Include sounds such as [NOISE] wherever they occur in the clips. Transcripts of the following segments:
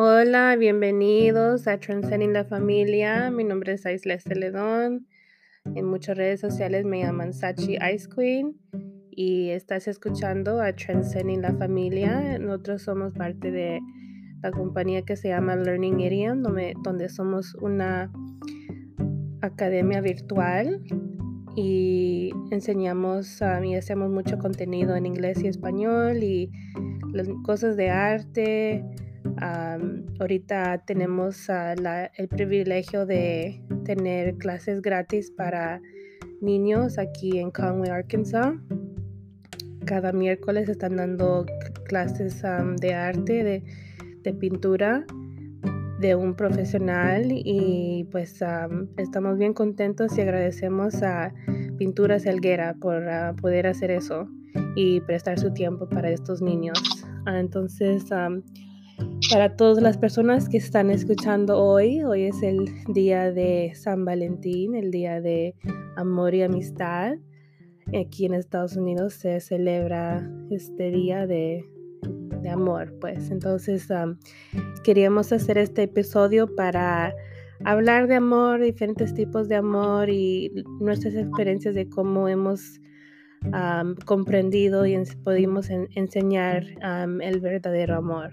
Hola, bienvenidos a Transcending la Familia. Mi nombre es Aisles Celedón. En muchas redes sociales me llaman Sachi Ice Queen y estás escuchando a Transcending la Familia. Nosotros somos parte de la compañía que se llama Learning Idiom, donde, donde somos una academia virtual y enseñamos y hacemos mucho contenido en inglés y español y las cosas de arte. Ahorita tenemos el privilegio de tener clases gratis para niños aquí en Conway, Arkansas. Cada miércoles están dando clases de arte, de, de pintura de un profesional y pues estamos bien contentos y agradecemos a Pintura Selguera por ah, poder hacer eso y prestar su tiempo para estos niños. Ah, entonces, para todas las personas que están escuchando hoy, hoy es el día de San Valentín, el día de amor y amistad. Aquí en Estados Unidos se celebra este día de de amor, pues. Entonces queríamos hacer este episodio para hablar de amor, diferentes tipos de amor y nuestras experiencias de cómo hemos comprendido y pudimos enseñar el verdadero amor.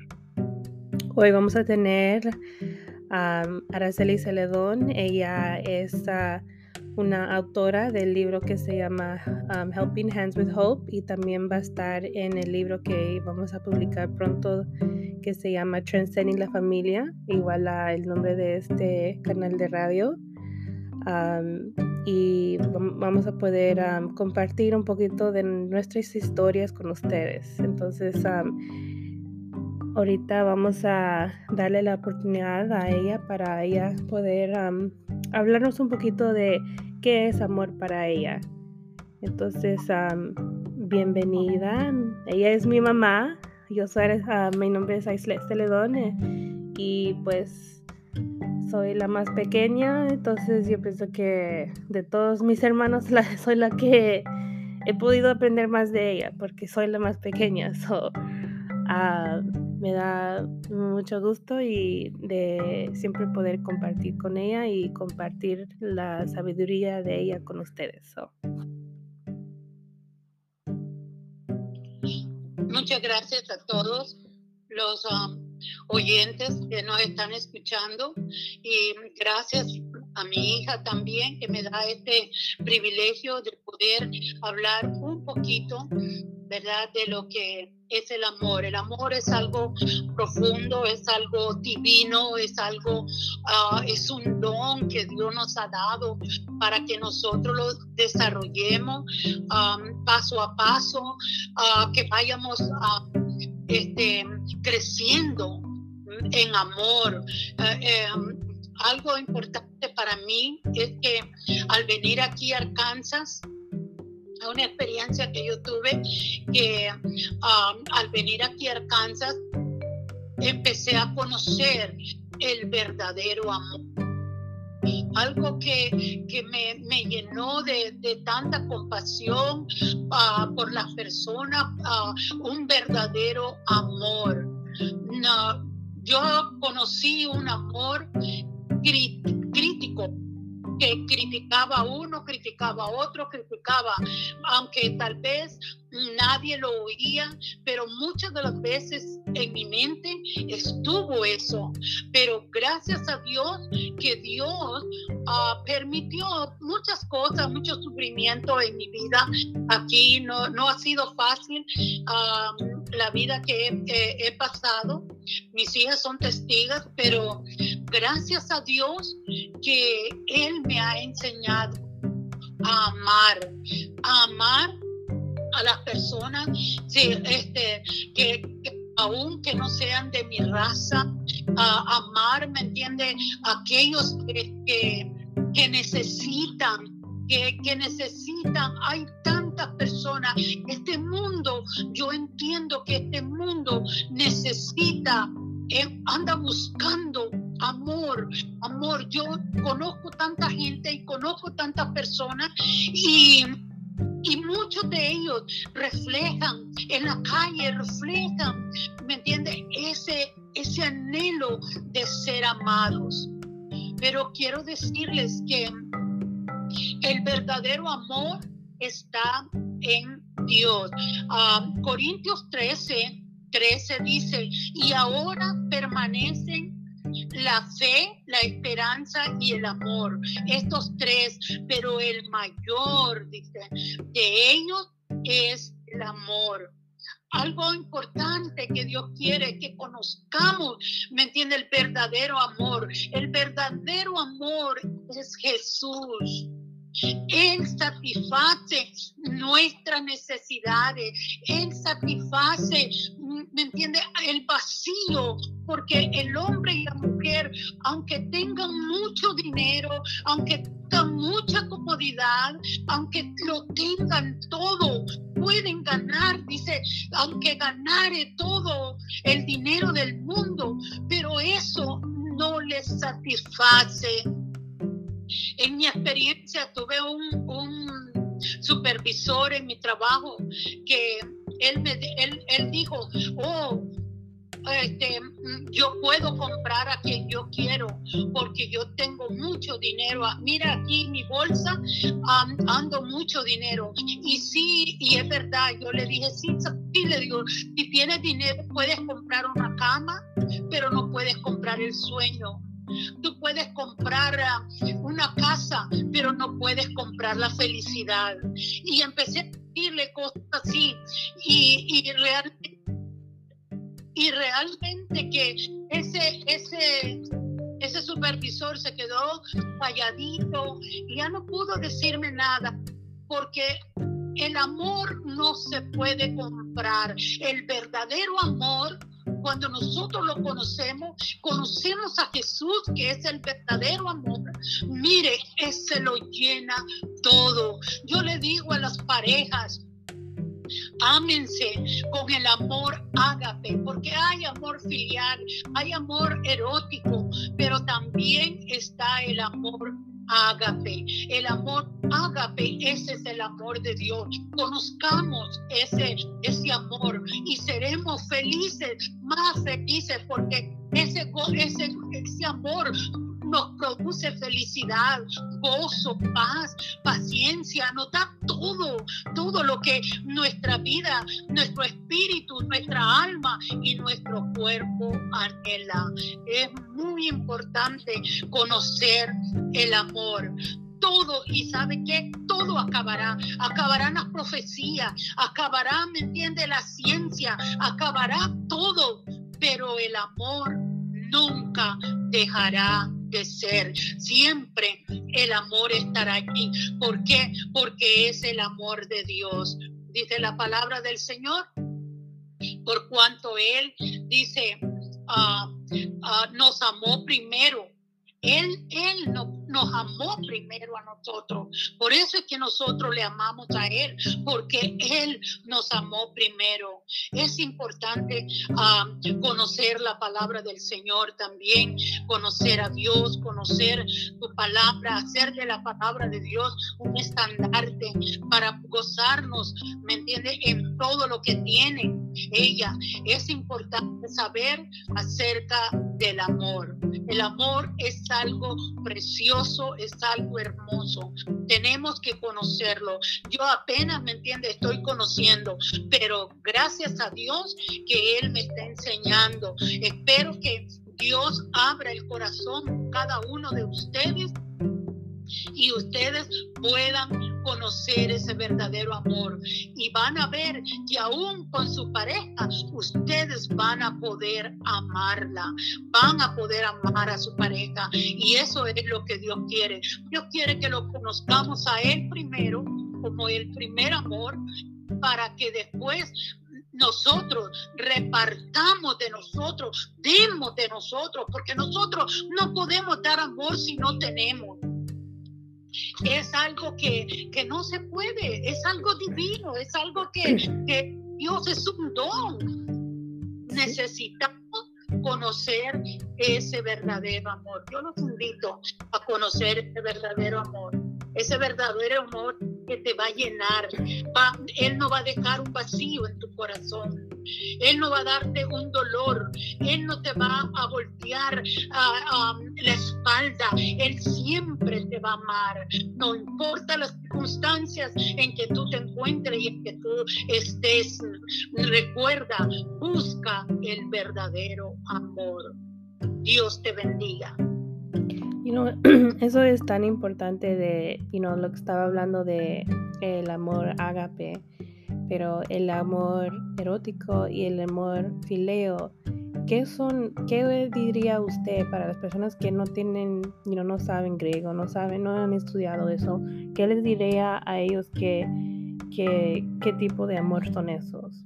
Hoy vamos a tener a Araceli Celedón. Ella es una autora del libro que se llama um, Helping Hands with Hope y también va a estar en el libro que vamos a publicar pronto que se llama Transcending la Familia, igual a el nombre de este canal de radio. Um, y vamos a poder um, compartir un poquito de nuestras historias con ustedes. Entonces, ahorita vamos a darle la oportunidad a ella para ella poder hablarnos un poquito de qué es amor para ella. Entonces, bienvenida. Ella es mi mamá. Yo soy, uh, mi nombre es Aisles Celedón eh, y pues soy la más pequeña. Entonces, yo pienso que de todos mis hermanos [LAUGHS] soy la que he podido aprender más de ella porque soy la más pequeña. So, uh, me da mucho gusto y de siempre poder compartir con ella y compartir la sabiduría de ella con ustedes. Muchas gracias a todos los um, oyentes que nos están escuchando y gracias a mi hija también que me da este privilegio de poder hablar un poquito, ¿verdad? De lo que es el amor. El amor es algo profundo, es algo divino, es algo, ah, es un don que Dios nos ha dado para que nosotros lo desarrollemos paso a paso, uh, que vayamos este, creciendo en amor. Eh, em, algo importante para mí es que al venir aquí a Arkansas, una experiencia que yo tuve que um, al venir aquí a Arkansas empecé a conocer el verdadero amor. Algo que, que me, me, llenó de, de tanta compasión uh, por las personas, uh, un verdadero amor. No, yo conocí un amor crítico que criticaba a uno, criticaba a otro, criticaba, aunque tal vez nadie lo oía, pero muchas de las veces en mi mente estuvo eso. Pero gracias a Dios que Dios uh, permitió muchas cosas, mucho sufrimiento en mi vida. Aquí no, no ha sido fácil uh, la vida que he, he pasado. Mis hijas son testigos, pero gracias a Dios que Él me ha enseñado a amar, a amar a las personas este, que, aún que no sean de mi raza, a amar, ¿me entiende? Aquellos que, que, necesitan, que, que necesitan, hay tantas personas, este mundo, yo entiendo que este mundo necesita, eh, anda buscando amor, amor. Yo conozco tanta gente y conozco tantas personas y y muchos de ellos reflejan en la calle, reflejan, ¿me entiendes? Ese, ese anhelo de ser amados. Pero quiero decirles que el verdadero amor está en Dios. Ah, Corintios 13, 13 dice, y ahora permanecen la fe, la esperanza y el amor. Estos tres, pero el mayor, dice, de ellos es el amor. Algo importante que Dios quiere que conozcamos, ¿me entiende? El verdadero amor. El verdadero amor es Jesús. Él satisface nuestras necesidades. Él satisface, ¿me entiende? El vacío. Porque el hombre y la mujer, aunque tengan mucho dinero, aunque tengan mucha comodidad, aunque lo tengan todo, pueden ganar, dice, aunque ganare todo el dinero del mundo, pero eso no les satisface en mi experiencia tuve un, supervisor en mi trabajo que él, me, él, él dijo, oh, este, yo puedo comprar a quien yo quiero porque yo tengo mucho dinero. Mira aquí mi bolsa, ando mucho dinero. Y sí, y es verdad, yo le dije, sí, sí, le digo, si tienes dinero puedes comprar una cama, pero no puedes comprar el sueño. Tú puedes comprar ah, una casa, pero no puedes comprar la felicidad. Y empecé decirle cosas así. Y, y, realmente, y realmente que ese, ese, ese supervisor se quedó calladito ya no pudo decirme nada porque el amor no se puede comprar. El verdadero amor cuando nosotros lo conocemos, conocemos a Jesús, que es el verdadero amor. Mire, ese lo llena todo. Yo le digo a las parejas, Ámense con el amor ágape, porque hay amor filial, hay amor erótico, pero también está el amor ágape. El amor ágape, ese es el amor de Dios. Conozcamos ese, ese amor y seremos felices, más felices, porque ese, ese, ese amor nos produce felicidad, gozo, paz, paciencia, nos todo, todo lo que nuestra vida, nuestro espíritu, nuestra alma y nuestro cuerpo anhela. Es muy importante conocer el amor todo y sabe que todo acabará, acabarán las profecías, acabará, ¿me entiende? La ciencia, acabará todo, pero el amor nunca dejará de ser. Siempre el amor estará aquí. ¿Por qué? Porque es el amor de Dios. Dice la palabra del Señor. Por cuanto Él dice, ah, ah, nos amó primero él, él nos amó primero a nosotros. Por eso es que nosotros le amamos a Él, porque Él nos amó primero. Es importante ah, conocer la palabra del Señor también, conocer a Dios, conocer su palabra, hacer de la palabra de Dios un estandarte para gozarnos, ¿me entiende? En todo lo que tiene ella. Es importante saber acerca del amor. El amor es algo precioso, es algo hermoso. Tenemos que conocerlo. Yo apenas, ¿me entiende? Estoy conociendo, pero gracias a Dios que Él me está enseñando. Espero que Dios abra el corazón cada uno de ustedes y ustedes puedan conocer ese verdadero amor. Y van a ver que aún con su pareja ustedes van a poder amarla, van a poder amar a su pareja. Y eso es lo que Dios quiere. Dios quiere que lo conozcamos a Él primero como el primer amor para que después nosotros repartamos de nosotros, demos de nosotros, porque nosotros no podemos dar amor si no tenemos es algo que, no se puede, es algo divino, es algo que, que Dios es un don. Necesitamos conocer ese verdadero amor. Yo los invito a conocer ese verdadero amor. Ese verdadero amor que te va a llenar. él no va a dejar un vacío en tu corazón. Él no va a darte un dolor. Él no te va a voltear la espalda. Él siempre te va a amar. No importa las circunstancias en que tú te encuentres y en que tú estés. Recuerda, busca el verdadero amor. Dios te bendiga. You know, [CLEARS THROAT] eso es tan importante de, you know, lo que estaba hablando de el amor ágape, pero el amor erótico y el amor fileo, ¿qué son, qué diría usted para las personas que no tienen, you no saben griego, no saben, no han estudiado eso? ¿Qué les diría a ellos que, que qué tipo de amor son esos?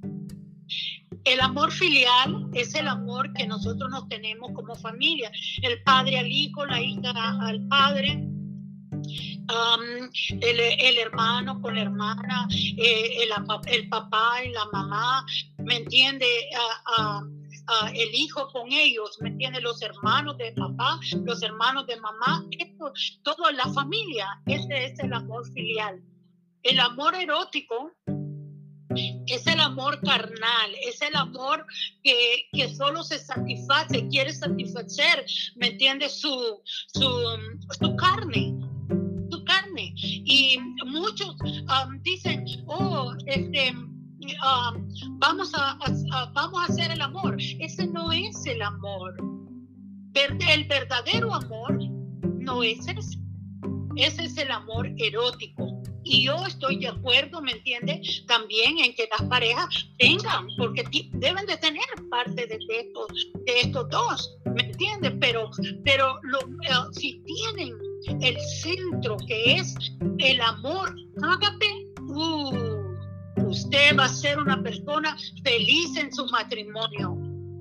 El amor filial es el amor que nosotros nos tenemos como familia, el padre al hijo, la hija al padre, el, hermano con la hermana, eh, el, papá y la mamá, ¿me entiende? el hijo con ellos, ¿me entiende? Los hermanos de papá, los hermanos de mamá, esto, todo la familia, ese es el amor filial. El amor erótico es el amor carnal, es el amor que, que solo se satisface, quiere satisfacer, ¿me entiendes? Su, su, carne, su carne. Y muchos um, dicen, oh, este, um, vamos, a, vamos a hacer el amor. Ese no es el amor. El verdadero amor no es ese. Ese es el amor erótico. Y yo estoy de acuerdo, ¿me entiende? También en que las parejas tengan, porque deben de tener parte de estos, de estos dos, ¿me entiende? Pero, pero eh, si tienen el centro que es el amor ágape, uh, usted va a ser una persona feliz en su matrimonio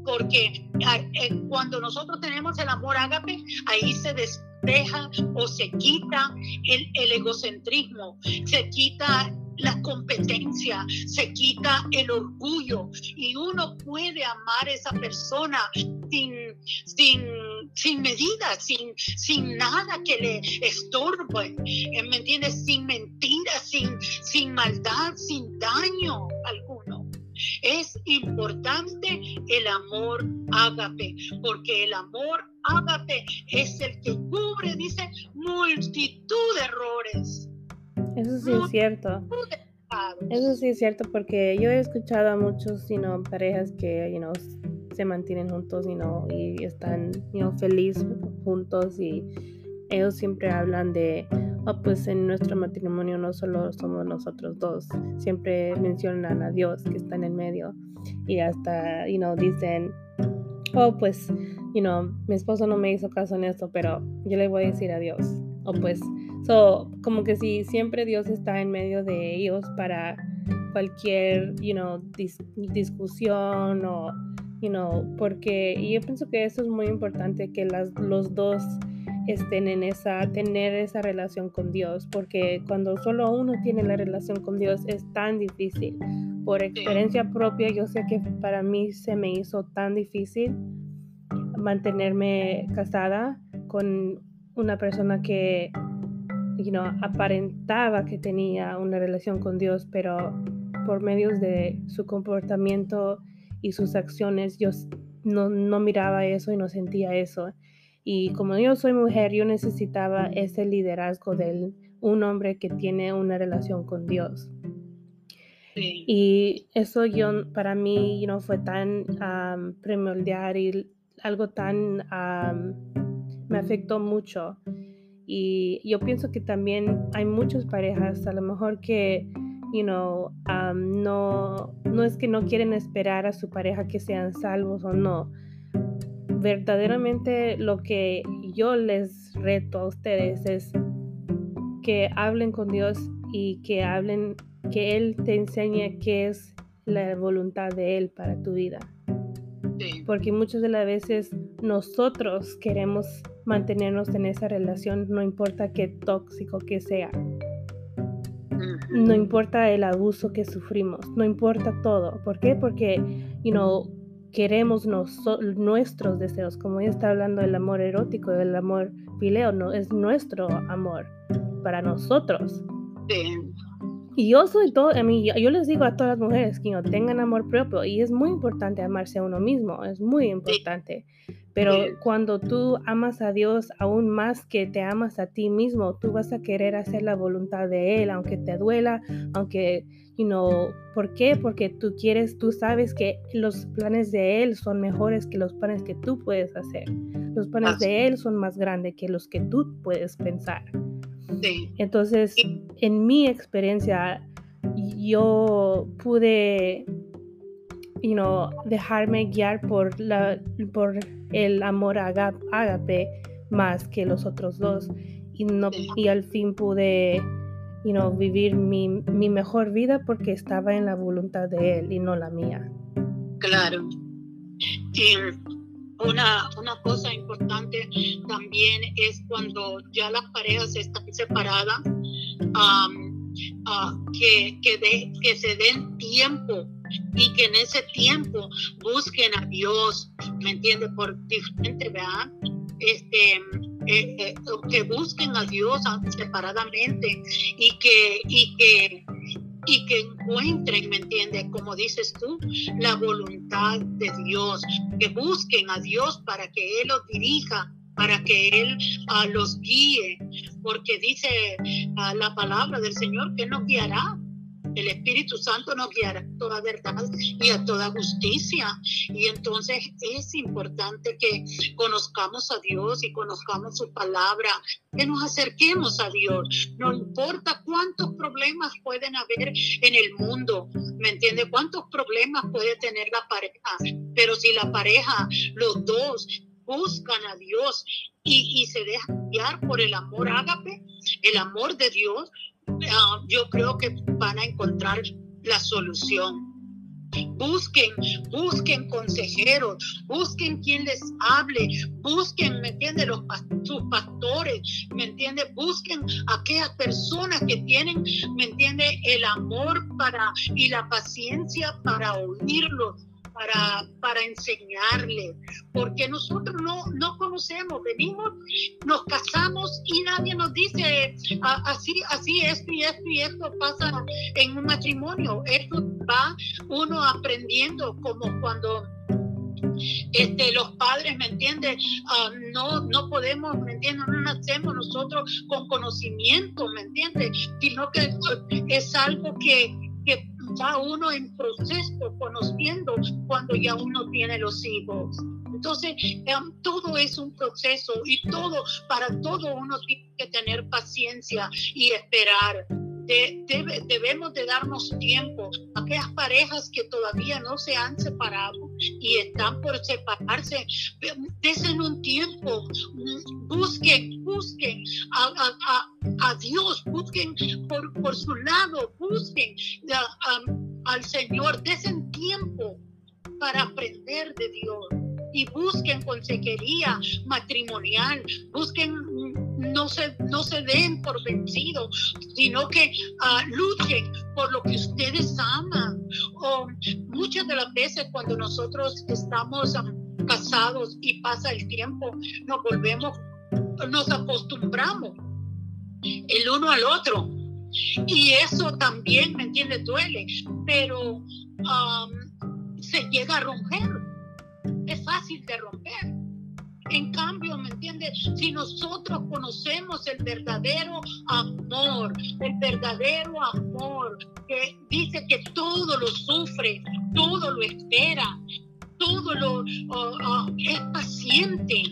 porque eh, cuando nosotros tenemos el amor ágape, ahí se despierta deja o se quita el, egocentrismo, se quita la competencia, se quita el orgullo y uno puede amar a esa persona sin, sin, sin medida, sin, sin nada que le estorbe, eh, ¿me entiendes? Sin mentiras, sin, sin maldad, sin daño alguno. Es importante el amor ágape, porque el amor ágape es el que cubre, dice, multitud de errores. Eso sí es cierto. Eso sí es cierto porque yo he escuchado a muchos sino parejas que you know, se mantienen juntos y están you felices juntos y ellos siempre hablan de, oh, pues en nuestro matrimonio no solo somos nosotros dos, siempre mencionan a Dios que está en el medio y hasta, you know, dicen, oh, pues, you know, mi esposo no me hizo caso en esto, pero yo le voy a decir a Dios. O pues, so, como que si siempre Dios está en medio de ellos para cualquier, you know, discusión o, you know, porque yo pienso que eso es muy importante que las, los dos estén en esa, tener esa relación con Dios, porque cuando solo uno tiene la relación con Dios es tan difícil. Por experiencia propia, yo sé que para mí se me hizo tan difícil mantenerme casada con una persona que you know, aparentaba que tenía una relación con Dios, pero por medios de su comportamiento y sus acciones, yo no, no miraba eso y no sentía eso. Y como yo soy mujer, yo necesitaba ese liderazgo de un hombre que tiene una relación con Dios. Y eso yo, para mí no fue tan primordial y algo tan me afectó mucho. Y yo pienso que también hay muchas parejas, a lo mejor que, you know, no, no es que no quieren esperar a su pareja que sean salvos o no, verdaderamente lo que yo les reto a ustedes es que hablen con Dios y que hablen, que Él te enseñe qué es la voluntad de Él para tu vida. Porque muchas de las veces nosotros queremos mantenernos en esa relación, no importa qué tóxico que sea. No importa el abuso que sufrimos, no importa todo. ¿Por qué? Porque, you know, queremos nuestros deseos, como ella está hablando del amor erótico, del amor fileo, no es nuestro amor para nosotros. y yo soy todo, a mí, yo, les digo a todas las mujeres que no tengan amor propio y es muy importante amarse a uno mismo, es muy importante. Pero cuando tú amas a Dios aún más que te amas a ti mismo, tú vas a querer hacer la voluntad de Él, aunque te duela, aunque, you know, ¿por qué? Porque tú quieres, tú sabes que los planes de Él son mejores que los planes que tú puedes hacer. Los planes de Él son más grandes que los que tú puedes pensar. Entonces, en mi experiencia, yo pude, you know, dejarme guiar por, la, por el amor ágape más que los otros dos. Y, no, y al fin pude you know, vivir mi, mi mejor vida porque estaba en la voluntad de Él y no la mía. Claro. Y una, una cosa importante también es cuando ya las parejas están separadas, ah, que, que, que se den tiempo y que en ese tiempo busquen a Dios, ¿me entiende? Por diferente, ¿verdad? Este, eh, eh, que busquen a Dios separadamente y que, y que y que encuentren, ¿me entiendes? Como dices tú, la voluntad de Dios, que busquen a Dios para que Él los dirija, para que Él ah, los guíe, porque dice ah, la palabra del Señor que nos guiará el Espíritu Santo nos guiará a toda verdad y a toda justicia. Y entonces es importante que conozcamos a Dios y conozcamos su palabra, que nos acerquemos a Dios. No importa cuántos problemas pueden haber en el mundo, ¿me entiende? Cuántos problemas puede tener la pareja, pero si la pareja, los dos, buscan a Dios y, y se dejan guiar por el amor ágape, el amor de Dios, Ah, yo creo que van a encontrar la solución. Busquen, busquen consejeros, busquen quien les hable, busquen, ¿me entiende? Los sus pastores, ¿me entiende? Busquen aquellas personas que tienen, ¿me entiende? El amor para y la paciencia para oírlos, para, para enseñarle, porque nosotros no, no conocemos, venimos, nos casamos y nadie nos dice así, así esto y esto y esto pasa en un matrimonio. Esto va uno aprendiendo como cuando este, los padres, ¿me entiendes? Ah, no, no podemos, ¿me entiendes? No nacemos nosotros con conocimiento, ¿me entiendes? Sino que es algo que, que va uno en proceso conociendo cuando ya uno tiene los hijos. Entonces, em, todo es un proceso y todo, para todo uno tiene que tener paciencia y esperar debemos de darnos tiempo. Aquellas parejas que todavía no se han separado y están por separarse, desen un tiempo, busquen, busquen a, Dios, busquen por, por, su lado, busquen al Señor, desen tiempo para aprender de Dios. Y busquen consejería matrimonial, busquen no se, no se den por vencidos, sino que ah, luchen por lo que ustedes aman. O muchas de las veces cuando nosotros estamos casados y pasa el tiempo, nos volvemos, nos acostumbramos el uno al otro. Y eso también, ¿me entiendes? Duele, pero se llega a romper. Es fácil de romper en cambio, ¿me entiendes? Si nosotros conocemos el verdadero amor, el verdadero amor que dice que todo lo sufre, todo lo espera, todo lo es paciente.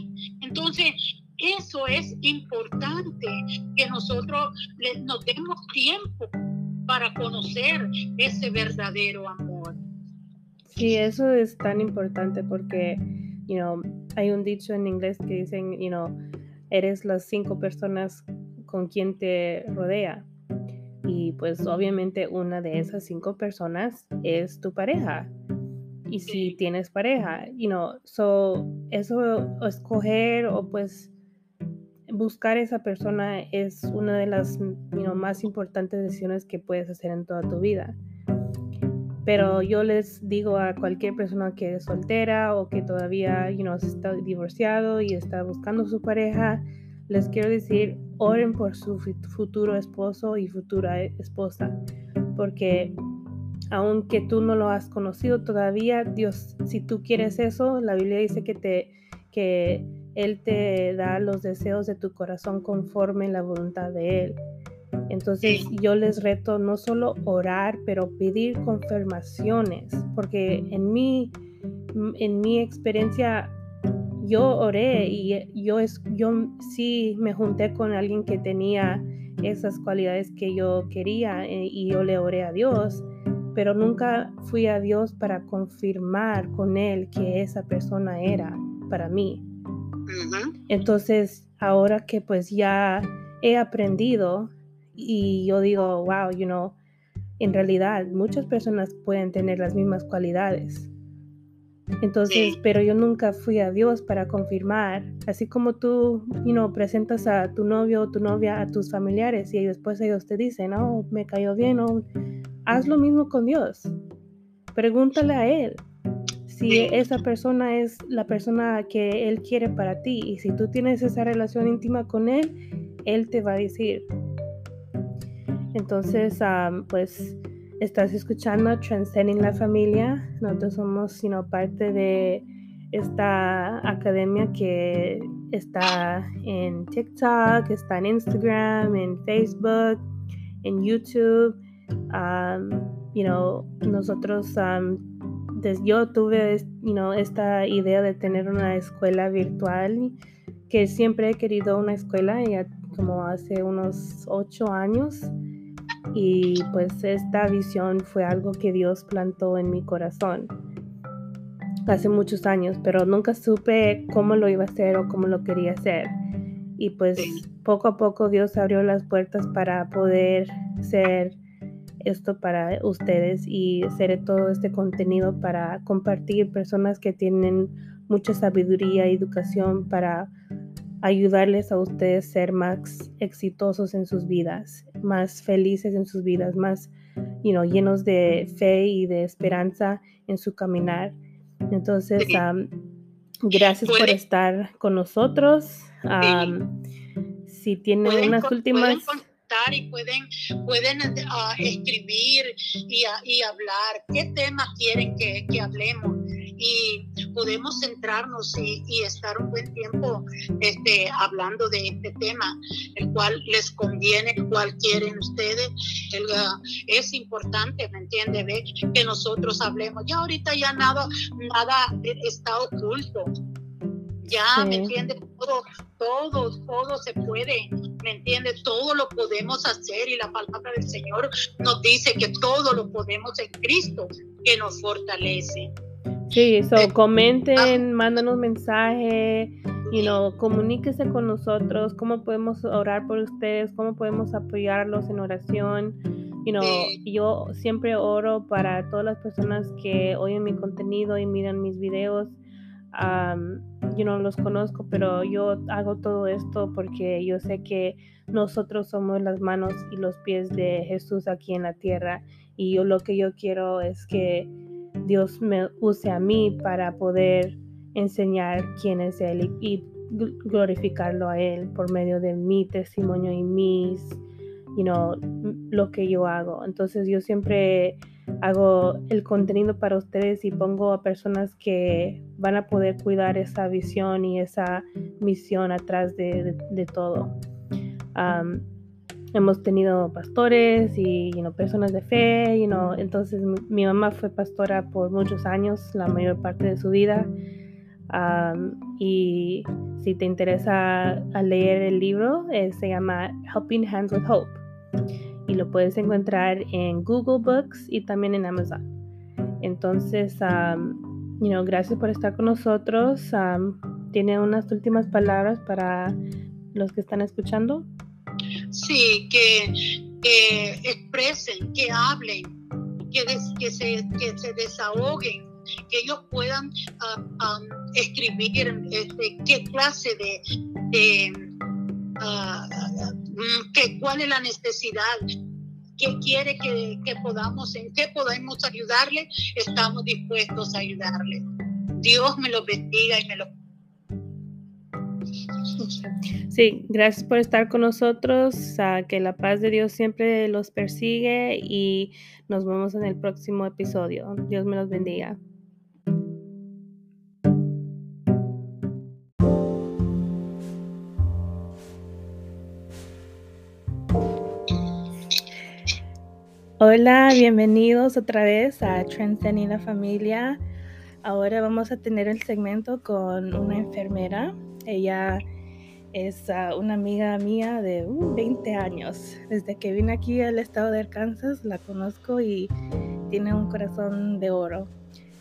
Entonces, eso es importante que nosotros nos demos tiempo para conocer ese verdadero amor. Sí, eso es tan importante porque you know, hay un dicho en inglés que dicen, you know, eres las cinco personas con quien te rodea. Y pues obviamente una de esas cinco personas es tu pareja. Y si tienes pareja, you know, so eso escoger o pues buscar esa persona es una de las you know, más importantes decisiones que puedes hacer en toda tu vida. Pero yo les digo a cualquier persona que es soltera o que todavía you know, está divorciado y está buscando su pareja, les quiero decir, oren por su futuro esposo y futura esposa. porque aunque tú no lo has conocido todavía, Dios, si tú quieres eso, la Biblia dice que te que él te da los deseos de tu corazón conforme la voluntad de él. Entonces yo les reto no solo orar, pero pedir confirmaciones, porque en mi, en mi experiencia yo oré y yo, yo sí me junté con alguien que tenía esas cualidades que yo quería eh, y yo le oré a Dios, pero nunca fui a Dios para confirmar con él que esa persona era para mí. Entonces, ahora que pues ya he aprendido y yo digo, wow, you know, en realidad muchas personas pueden tener las mismas cualidades. Entonces, pero yo nunca fui a Dios para confirmar, así como tú, you know, presentas a tu novio o tu novia a tus familiares y después ellos te dicen, oh, me cayó bien, o haz lo mismo con Dios. Pregúntale a Él si esa persona es la persona que Él quiere para ti y si tú tienes esa relación íntima con Él, Él te va a decir. Entonces, pues estás escuchando Transcending la Familia. Nosotros somos sino parte de esta academia que está en TikTok, está en Instagram, en Facebook, en YouTube. you know, nosotros yo tuve esta idea de tener una escuela virtual, que siempre he querido una escuela, ya como hace unos ocho años. Y pues esta visión fue algo que Dios plantó en mi corazón hace muchos años, pero nunca supe cómo lo iba a hacer o cómo lo quería hacer. Y pues poco a poco Dios abrió las puertas para poder ser esto para ustedes y hacer todo este contenido para compartir personas que tienen mucha sabiduría y educación para ayudarles a ustedes a ser más exitosos en sus vidas, más felices en sus vidas, más you know, llenos de fe y de esperanza en su caminar. Entonces, gracias por estar con nosotros. si tienen unas últimas y pueden, pueden uh, escribir y, y, hablar qué temas quieren que, que hablemos y podemos centrarnos y, y, estar un buen tiempo este, hablando de este tema, el cual les conviene, el cual quieren ustedes. El, uh, es importante, ¿me entiende? Ve que nosotros hablemos. Ya ahorita ya nada, nada está oculto. Ya, ¿me entiende? Todo, todo, todo se puede ¿me entiendes? Todo lo podemos hacer y la palabra del Señor nos dice que todo lo podemos en Cristo que nos fortalece. Sí, so, eh, comenten, ah. mándanos mensaje, you know, comuníquese con nosotros, cómo podemos orar por ustedes, cómo podemos apoyarlos en oración. You know, Yo siempre oro para todas las personas que oyen mi contenido y miran mis videos yo no los conozco, pero yo hago todo esto porque yo sé que nosotros somos las manos y los pies de Jesús aquí en la tierra y yo lo que yo quiero es que Dios me use a mí para poder enseñar quién es Él y, glorificarlo a Él por medio de mi testimonio y mis, you know, lo que yo hago. Entonces yo siempre hago el contenido para ustedes y pongo a personas que van a poder cuidar esa visión y esa misión atrás de, todo. Hemos tenido pastores y personas de fe, you know, entonces mi, mamá fue pastora por muchos años, la mayor parte de su vida. y si te interesa leer el libro, eh, se llama Helping Hands with Hope y lo puedes encontrar en Google Books y también en Amazon. Entonces, um, you know, gracias por estar con nosotros. ¿Tiene unas últimas palabras para los que están escuchando? Sí, que, expresen, que hablen, que, que, se, que se desahoguen, que ellos puedan escribir este, qué clase de, de uh, Mm, que, cuál es la necesidad, qué quiere que, que podamos, en qué podemos ayudarle, estamos dispuestos a ayudarle. Dios me lo bendiga y me lo [LAUGHS] Sí, gracias por estar con nosotros. que la paz de Dios siempre los persigue y nos vemos en el próximo episodio. Dios me los bendiga. Hola, bienvenidos otra vez a Transcending la Familia. Ahora vamos a tener el segmento con una enfermera. Ella es ah, una amiga mía de 20 uh, años. Desde que vine aquí al estado de Arkansas la conozco y tiene un corazón de oro.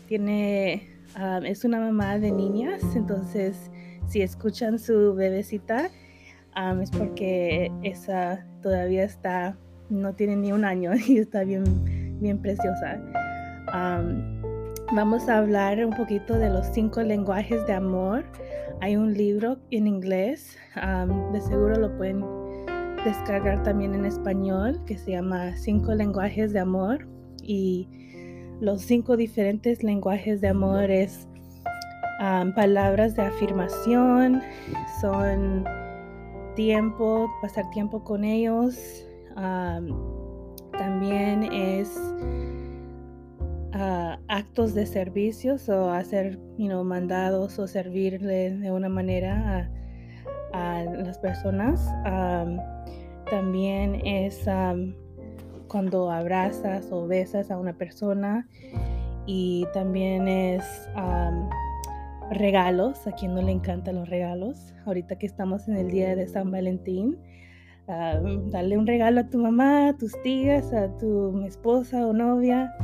Tiene, ah, es una mamá de niñas, entonces si escuchan su bebecita ah, es porque esa todavía está no tiene ni un año [LAUGHS] y está bien, bien preciosa. vamos a hablar un poquito de los cinco lenguajes de amor. Hay un libro en inglés, de seguro lo pueden descargar también en español, que se llama Cinco lenguajes de amor. Y los cinco diferentes lenguajes de amor es palabras de afirmación, son tiempo, pasar tiempo con ellos, también es ah, actos de servicios o hacer mandados o servirle de una manera a, las personas. también es cuando abrazas o besas a una persona y también es regalos, a quien no le encantan los regalos. Ahorita que estamos en el día de San Valentín, darle un regalo a tu mamá, a tus tías, a tu esposa o novia.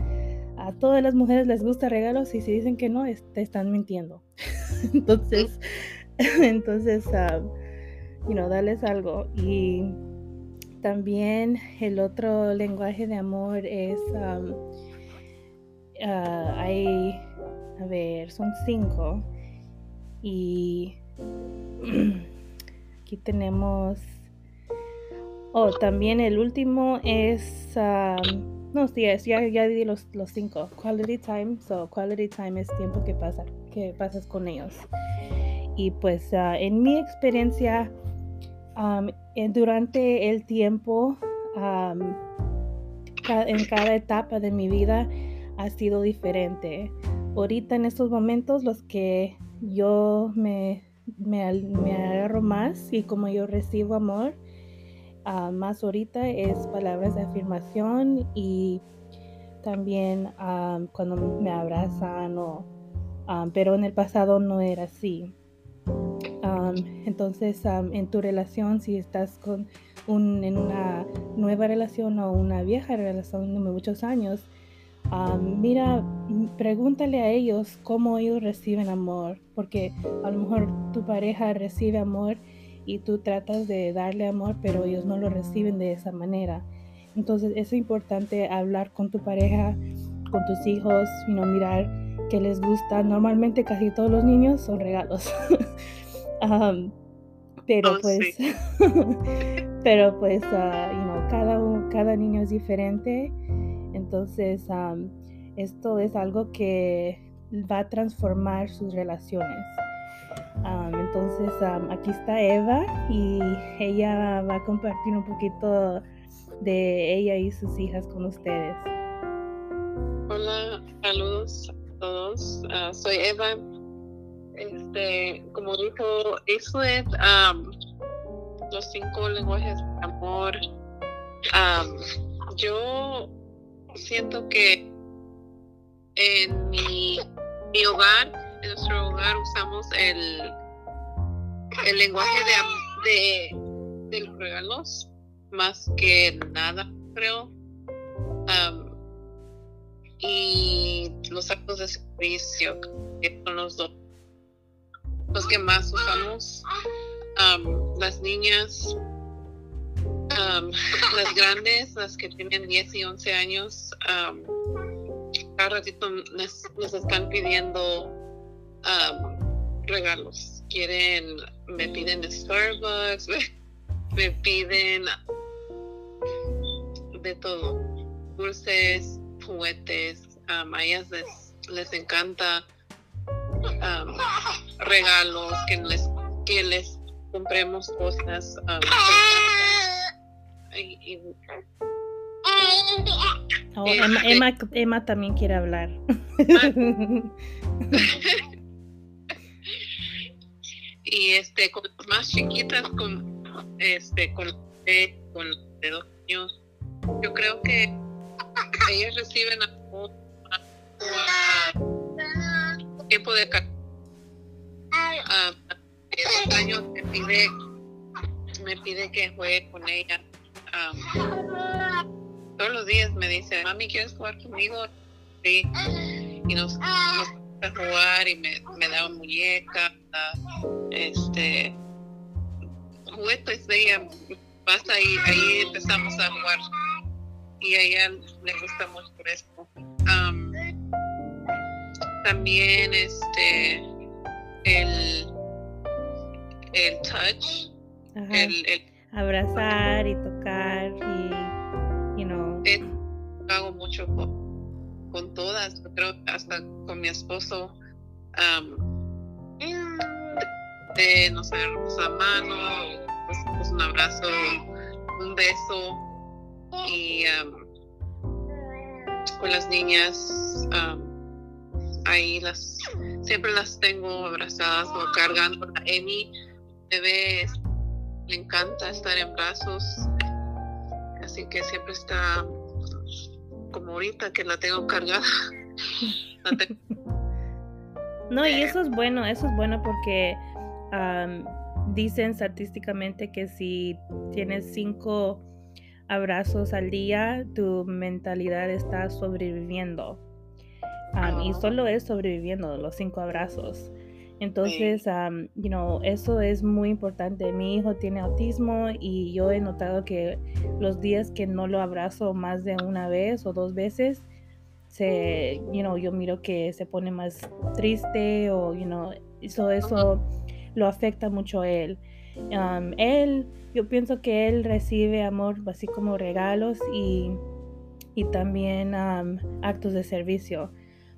A todas las mujeres les gusta regalos y si dicen que no, te están mintiendo. [LAUGHS] entonces, [LAUGHS] entonces, you know, darles algo. Y también el otro lenguaje de amor es, ah, hay, a ver, son cinco. Y [CLEARS THROAT] aquí tenemos Oh, también el último es, no, sí, es, ya, ya di los, los cinco. Quality time, so quality time es tiempo que, pasa, que pasas con ellos. Y pues ah, en mi experiencia, durante el tiempo, en cada etapa de mi vida ha sido diferente. Ahorita en estos momentos los que yo me, me, me agarro más y como yo recibo amor, Más ahorita es palabras de afirmación y también ah, cuando me abrazan o, ah, pero en el pasado no era así. entonces, en tu relación, si estás con un, en una nueva relación o una vieja relación de muchos años, mira, pregúntale a ellos cómo ellos reciben amor, porque a lo mejor tu pareja recibe amor y tú tratas de darle amor, pero ellos no lo reciben de esa manera. Entonces es importante hablar con tu pareja, con tus hijos, y no mirar qué les gusta. Normalmente casi todos los niños son regalos. [LAUGHS] pero, oh, pues, [LAUGHS] pero pues, uh, cada, cada niño es diferente. Entonces esto es algo que va a transformar sus relaciones entonces aquí está Eva y ella va a compartir un poquito de ella y sus hijas con ustedes. Hola, saludos a todos. Ah, soy Eva. Este, como dijo, eso es los cinco lenguajes de amor. yo siento que en mi, mi hogar en nuestro hogar usamos el, el lenguaje de, de, los regalos más que nada, creo. y los actos de servicio, que son los dos los que más usamos. las niñas, [LAUGHS] las grandes, las que tienen 10 y 11 años, cada ratito nos están pidiendo regalos. Quieren, me piden de Starbucks, [LAUGHS] me, piden de todo. Dulces, juguetes, a ellas les, encanta regalos, que les, que les compremos cosas. Um, y, y, Oh, Emma, Este- Emma, Emma también quiere hablar. [LAUGHS] y este con más chiquitas con este con de dos años. Yo creo que ellas reciben tiempo de ah, de dos años me pide me pide que juegue con ella Ah, todos los días me dice mami quieres jugar conmigo sí. Y nos jugar y me, me da muñeca este juguetes de ella pasa ahí ahí empezamos a jugar. Y a ella le gusta mucho esto Am, también este el el touch el, el Abrazar y tocar y, you know. Hago mucho con, todas, creo hasta con mi esposo. de, nos agarramos a mano, pues, pues, un abrazo, un beso y am, con las niñas am, ahí las siempre las tengo abrazadas o cargando a Emi bebé le encanta estar en brazos así que siempre está como ahorita que la tengo cargada [LAUGHS] La tengo- No, y eso es bueno, eso es bueno porque am, dicen estadísticamente que si tienes cinco abrazos al día, tu mentalidad está sobreviviendo. Y Ah. solo es sobreviviendo los cinco abrazos. Entonces, you know, eso es muy importante. Mi hijo tiene autismo y yo he notado que los días que no lo abrazo más de una vez o dos veces, se, you know, yo miro que se pone más triste o, you know, eso, eso lo afecta mucho a él. Él, yo pienso que él recibe amor así como regalos y, y también actos de servicio,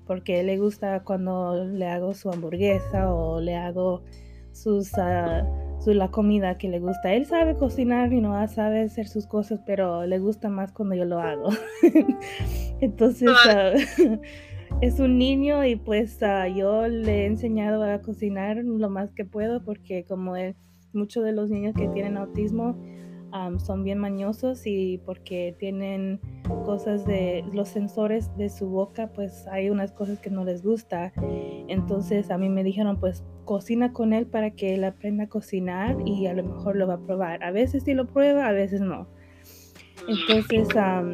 porque le gusta cuando le hago su hamburguesa o le hago sus, ah, su, la comida que le gusta. Él sabe cocinar y no sabe hacer sus cosas, pero le gusta más cuando yo lo hago. [LAUGHS] Entonces, ah, [LAUGHS] es un niño y pues ah, yo le he enseñado a cocinar lo más que puedo porque como él, muchos de los niños que tienen autismo am, son bien mañosos y porque tienen cosas de los sensores de su boca, pues hay unas cosas que no les gusta. Entonces a mí me dijeron, pues cocina con él para que él aprenda a cocinar y a lo mejor lo va a probar. A veces sí lo prueba, a veces no. Entonces am,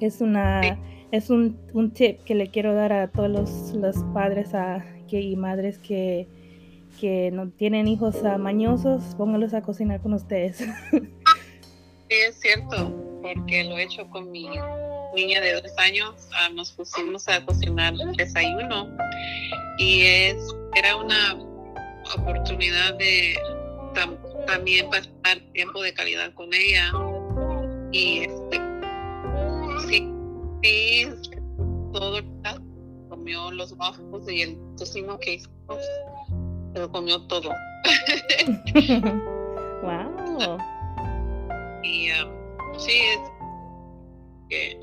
es una es un, un tip que le quiero dar a todos los, los padres que, y madres que, que no tienen hijos mañosos, póngalos a cocinar con ustedes. [LAUGHS] Sí, es cierto, porque lo he hecho con mi niña de dos años. ah, nos pusimos a cocinar desayuno y es era una oportunidad de tam- también pasar tiempo de calidad con ella. Y este, sí, sí, todo el comió los waffles y el tocino que hicimos, se lo comió todo. [LAUGHS] [LAUGHS] wow. Y um, sí, es que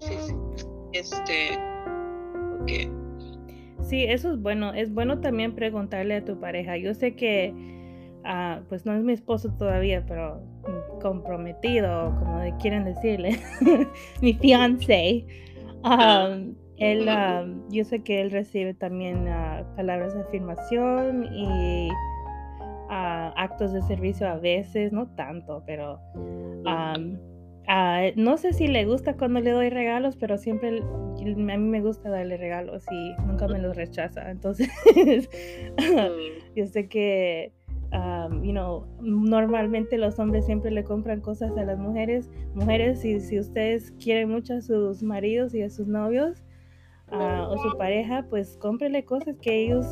sí, sí, este, que Sí, eso es bueno. Es bueno también preguntarle a tu pareja. Yo sé que, ah, pues no es mi esposo todavía, pero comprometido, como quieren decirle, [LAUGHS] mi fiance. Um, él, um, yo sé que él recibe también ah, palabras de afirmación y ah, actos de servicio a veces, no tanto, pero um, ah, no sé si le gusta cuando le doy regalos, pero siempre a mí me gusta darle regalos y nunca me los rechaza. Entonces, mm, [LAUGHS] yo sé que, um, you know, normalmente los hombres siempre le compran cosas a las mujeres. Mujeres, si, si ustedes quieren mucho a sus maridos y a sus novios ah, o su pareja, pues cómprele cosas que ellos,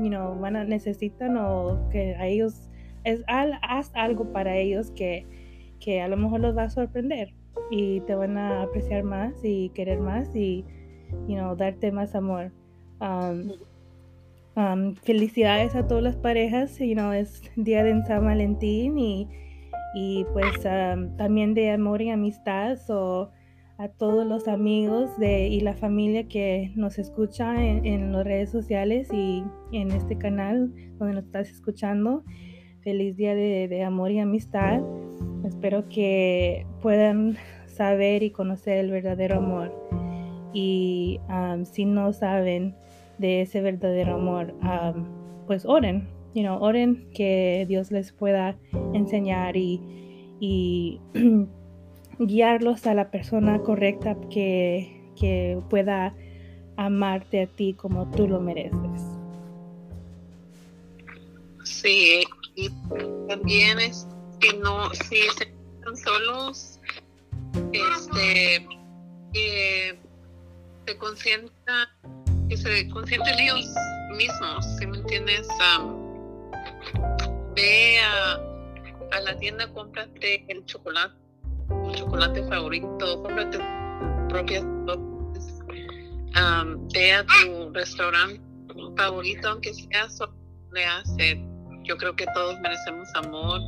you know, van a necesitan o que a ellos, es, al- haz algo para ellos que, que a lo mejor los va a sorprender y te van a apreciar más y querer más y, you know, darte más amor. Um, um, felicidades a todas las parejas, you know, es día de San Valentín y, y pues um, también de amor y amistad. o a todos los amigos de, y la familia que nos escucha en, las redes sociales y en este canal donde nos estás escuchando. Feliz día de, amor y amistad. Espero que puedan saber y conocer el verdadero amor. Y um, si no saben de ese verdadero amor, um, pues oren, you know, oren que Dios les pueda enseñar y [CLEARS THROAT] guiarlos a la persona correcta que, pueda amarte a ti como tú lo mereces. Sí, y también es que no, si se están solos, este, que se consienta, que se consienten ellos mismos, si me entiendes, ve a, a la tienda, cómprate el chocolate chocolate favorito, cómprate propias um, ve a tu restaurante favorito, aunque sea solo le hace. Yo creo que todos merecemos amor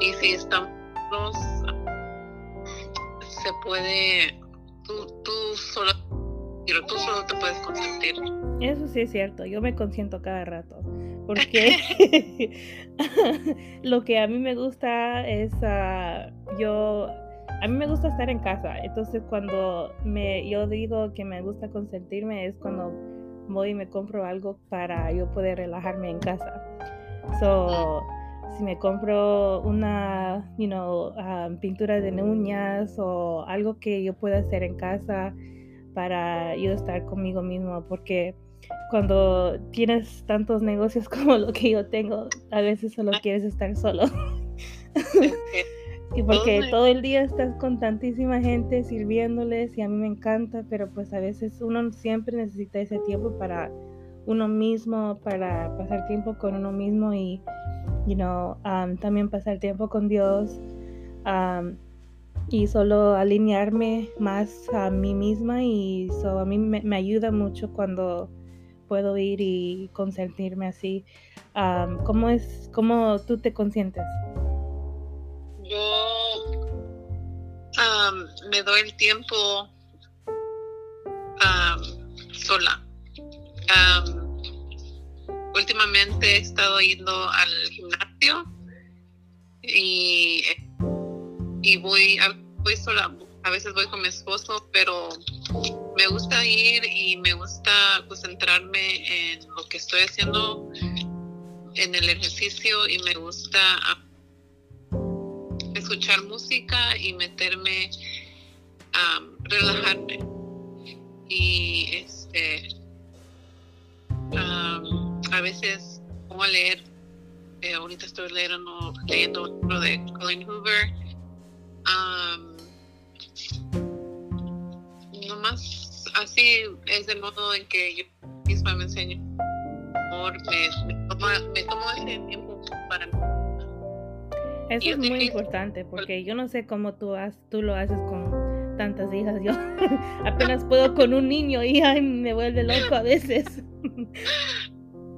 y si estamos se puede, tú, tú solo, pero tú solo te puedes consentir. Eso sí es cierto, yo me consiento cada rato porque [LAUGHS] [LAUGHS] lo que a mí me gusta es uh, yo a mí me gusta estar en casa, entonces cuando me, yo digo que me gusta consentirme es cuando voy y me compro algo para yo poder relajarme en casa. So, si me compro una, you know, um, pintura de uñas o algo que yo pueda hacer en casa para yo estar conmigo mismo, porque cuando tienes tantos negocios [LAUGHS] como lo que yo tengo, a veces solo quieres estar solo. [LAUGHS] Y porque todo el día estás con tantísima gente sirviéndoles y a mí me encanta, pero pues a veces uno siempre necesita ese tiempo para uno mismo, para pasar tiempo con uno mismo y, you know, um, también pasar tiempo con Dios um, y solo alinearme más a mí misma y so, a mí me, ayuda mucho cuando puedo ir y consentirme así. Um, ¿Cómo es, cómo tú te consientes? Yo me doy el tiempo sola. últimamente he estado yendo al gimnasio y, y voy, voy sola. A veces voy con mi esposo, pero me gusta ir y me gusta concentrarme en lo que estoy haciendo en el ejercicio y me gusta escuchar música y meterme a relajarme. Y este a veces pongo a leer, eh, ahorita estoy leyendo, leyendo un libro de Colin Hoover. no más así es el modo en que yo misma me enseño me, me tomo ese tiempo para eso es muy importante porque yo no sé cómo tú, has, tú lo haces con tantas hijas. Yo [LAUGHS] apenas puedo con un niño y me vuelve loco a veces. [LAUGHS]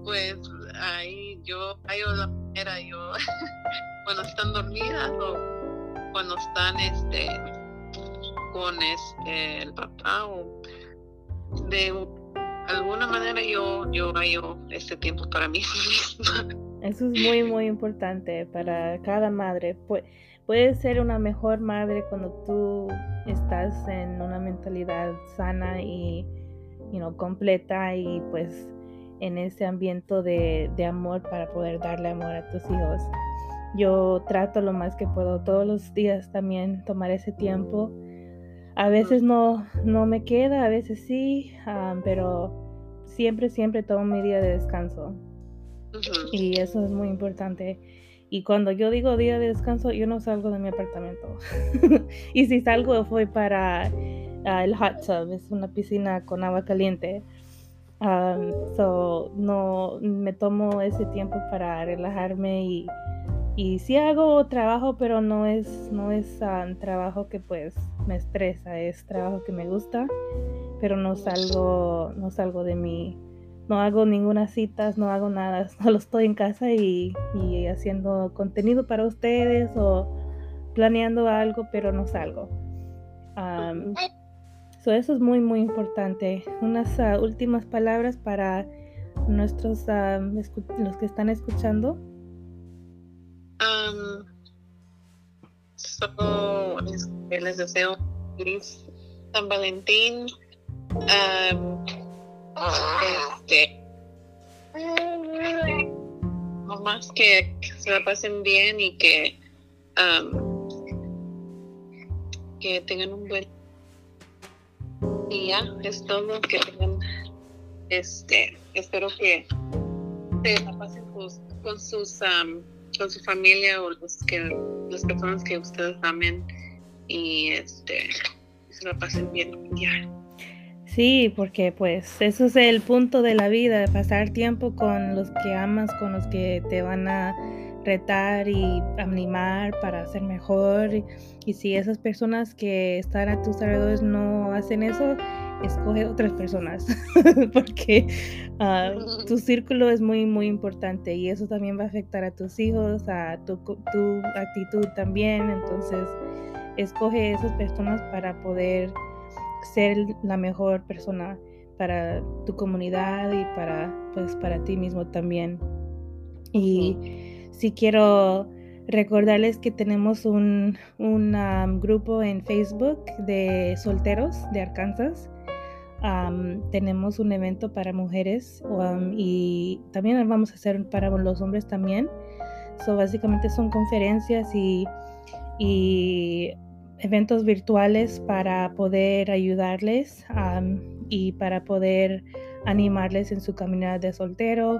Pues ahí yo, hay la manera, yo [LAUGHS] cuando están dormidas o cuando están este con este el papá o de alguna manera yo yo hallo este tiempo para mí [LAUGHS] misma. Eso es muy, muy importante para cada madre. puedes ser una mejor madre cuando tú estás en una mentalidad sana y completa y pues en ese ambiente de, de, amor para poder darle amor a tus hijos. Yo trato lo más que puedo todos los días también tomar ese tiempo. A veces no, no me queda, a veces sí, ah, pero siempre, siempre tomo mi día de descanso. Y eso es muy importante. Y cuando yo digo día de descanso, yo no salgo de mi apartamento. [LAUGHS] y si salgo fue para ah, el hot tub, es una piscina con agua caliente. Um, so, no me tomo ese tiempo para relajarme y, y sí hago trabajo, pero no es, no es um, trabajo que pues me estresa, es trabajo que me gusta, pero no salgo, no salgo de mi no hago ninguna citas, no hago nada, [LAUGHS] solo estoy en casa y, haciendo contenido para ustedes o planeando algo, pero no salgo. eso es muy, muy importante. Unas ah, últimas palabras para nuestros, los que están escuchando. Les deseo feliz San Valentín. este, no más que, se la pasen bien y que que tengan un buen día es todo que tengan este espero que se la pasen con sus con su familia o los que las personas que ustedes amen y este se la pasen bien ya. Sí, porque pues eso es el punto de la vida, pasar tiempo con los que amas, con los que te van a retar y animar para ser mejor. Y, si esas personas que están a tus alrededores no hacen eso, escoge otras personas, [LAUGHS] porque ah, tu círculo es muy, muy importante y eso también va a afectar a tus hijos, a tu, tu actitud también. Entonces, escoge esas personas para poder ser la mejor persona para tu comunidad y para pues para ti mismo también. Y si quiero recordarles que tenemos un, grupo en Facebook de solteros de Arkansas. tenemos un evento para mujeres y también vamos a hacer para los hombres también. So, básicamente son conferencias y, y eventos virtuales para poder ayudarles y para poder animarles en su caminata de soltero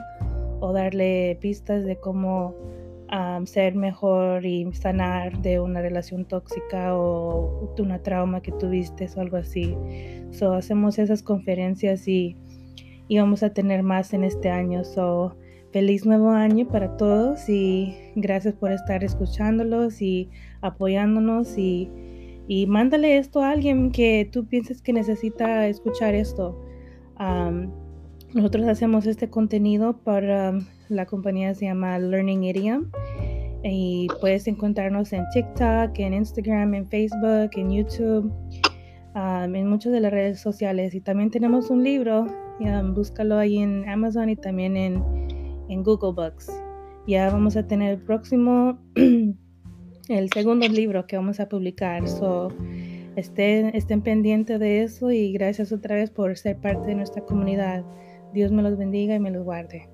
o darle pistas de cómo ser mejor y sanar de una relación tóxica o de una trauma que tuviste o algo así. So, hacemos esas conferencias y, y vamos a tener más en este año. So, feliz nuevo año para todos y gracias por estar escuchándolos y apoyándonos y y mándale esto a alguien que tú pienses que necesita escuchar esto. Nosotros hacemos este contenido para la compañía se llama Learning Idiom y puedes encontrarnos en TikTok, en Instagram, en Facebook, en YouTube, en muchas de las redes sociales y también tenemos un libro, búscalo ahí en Amazon y también en, en Google Books. Ya vamos a tener el próximo [CLEARS THROAT] el segundo libro que vamos a publicar. So, estén, estén pendientes de eso y gracias otra vez por ser parte de nuestra comunidad. Dios me los bendiga y me los guarde.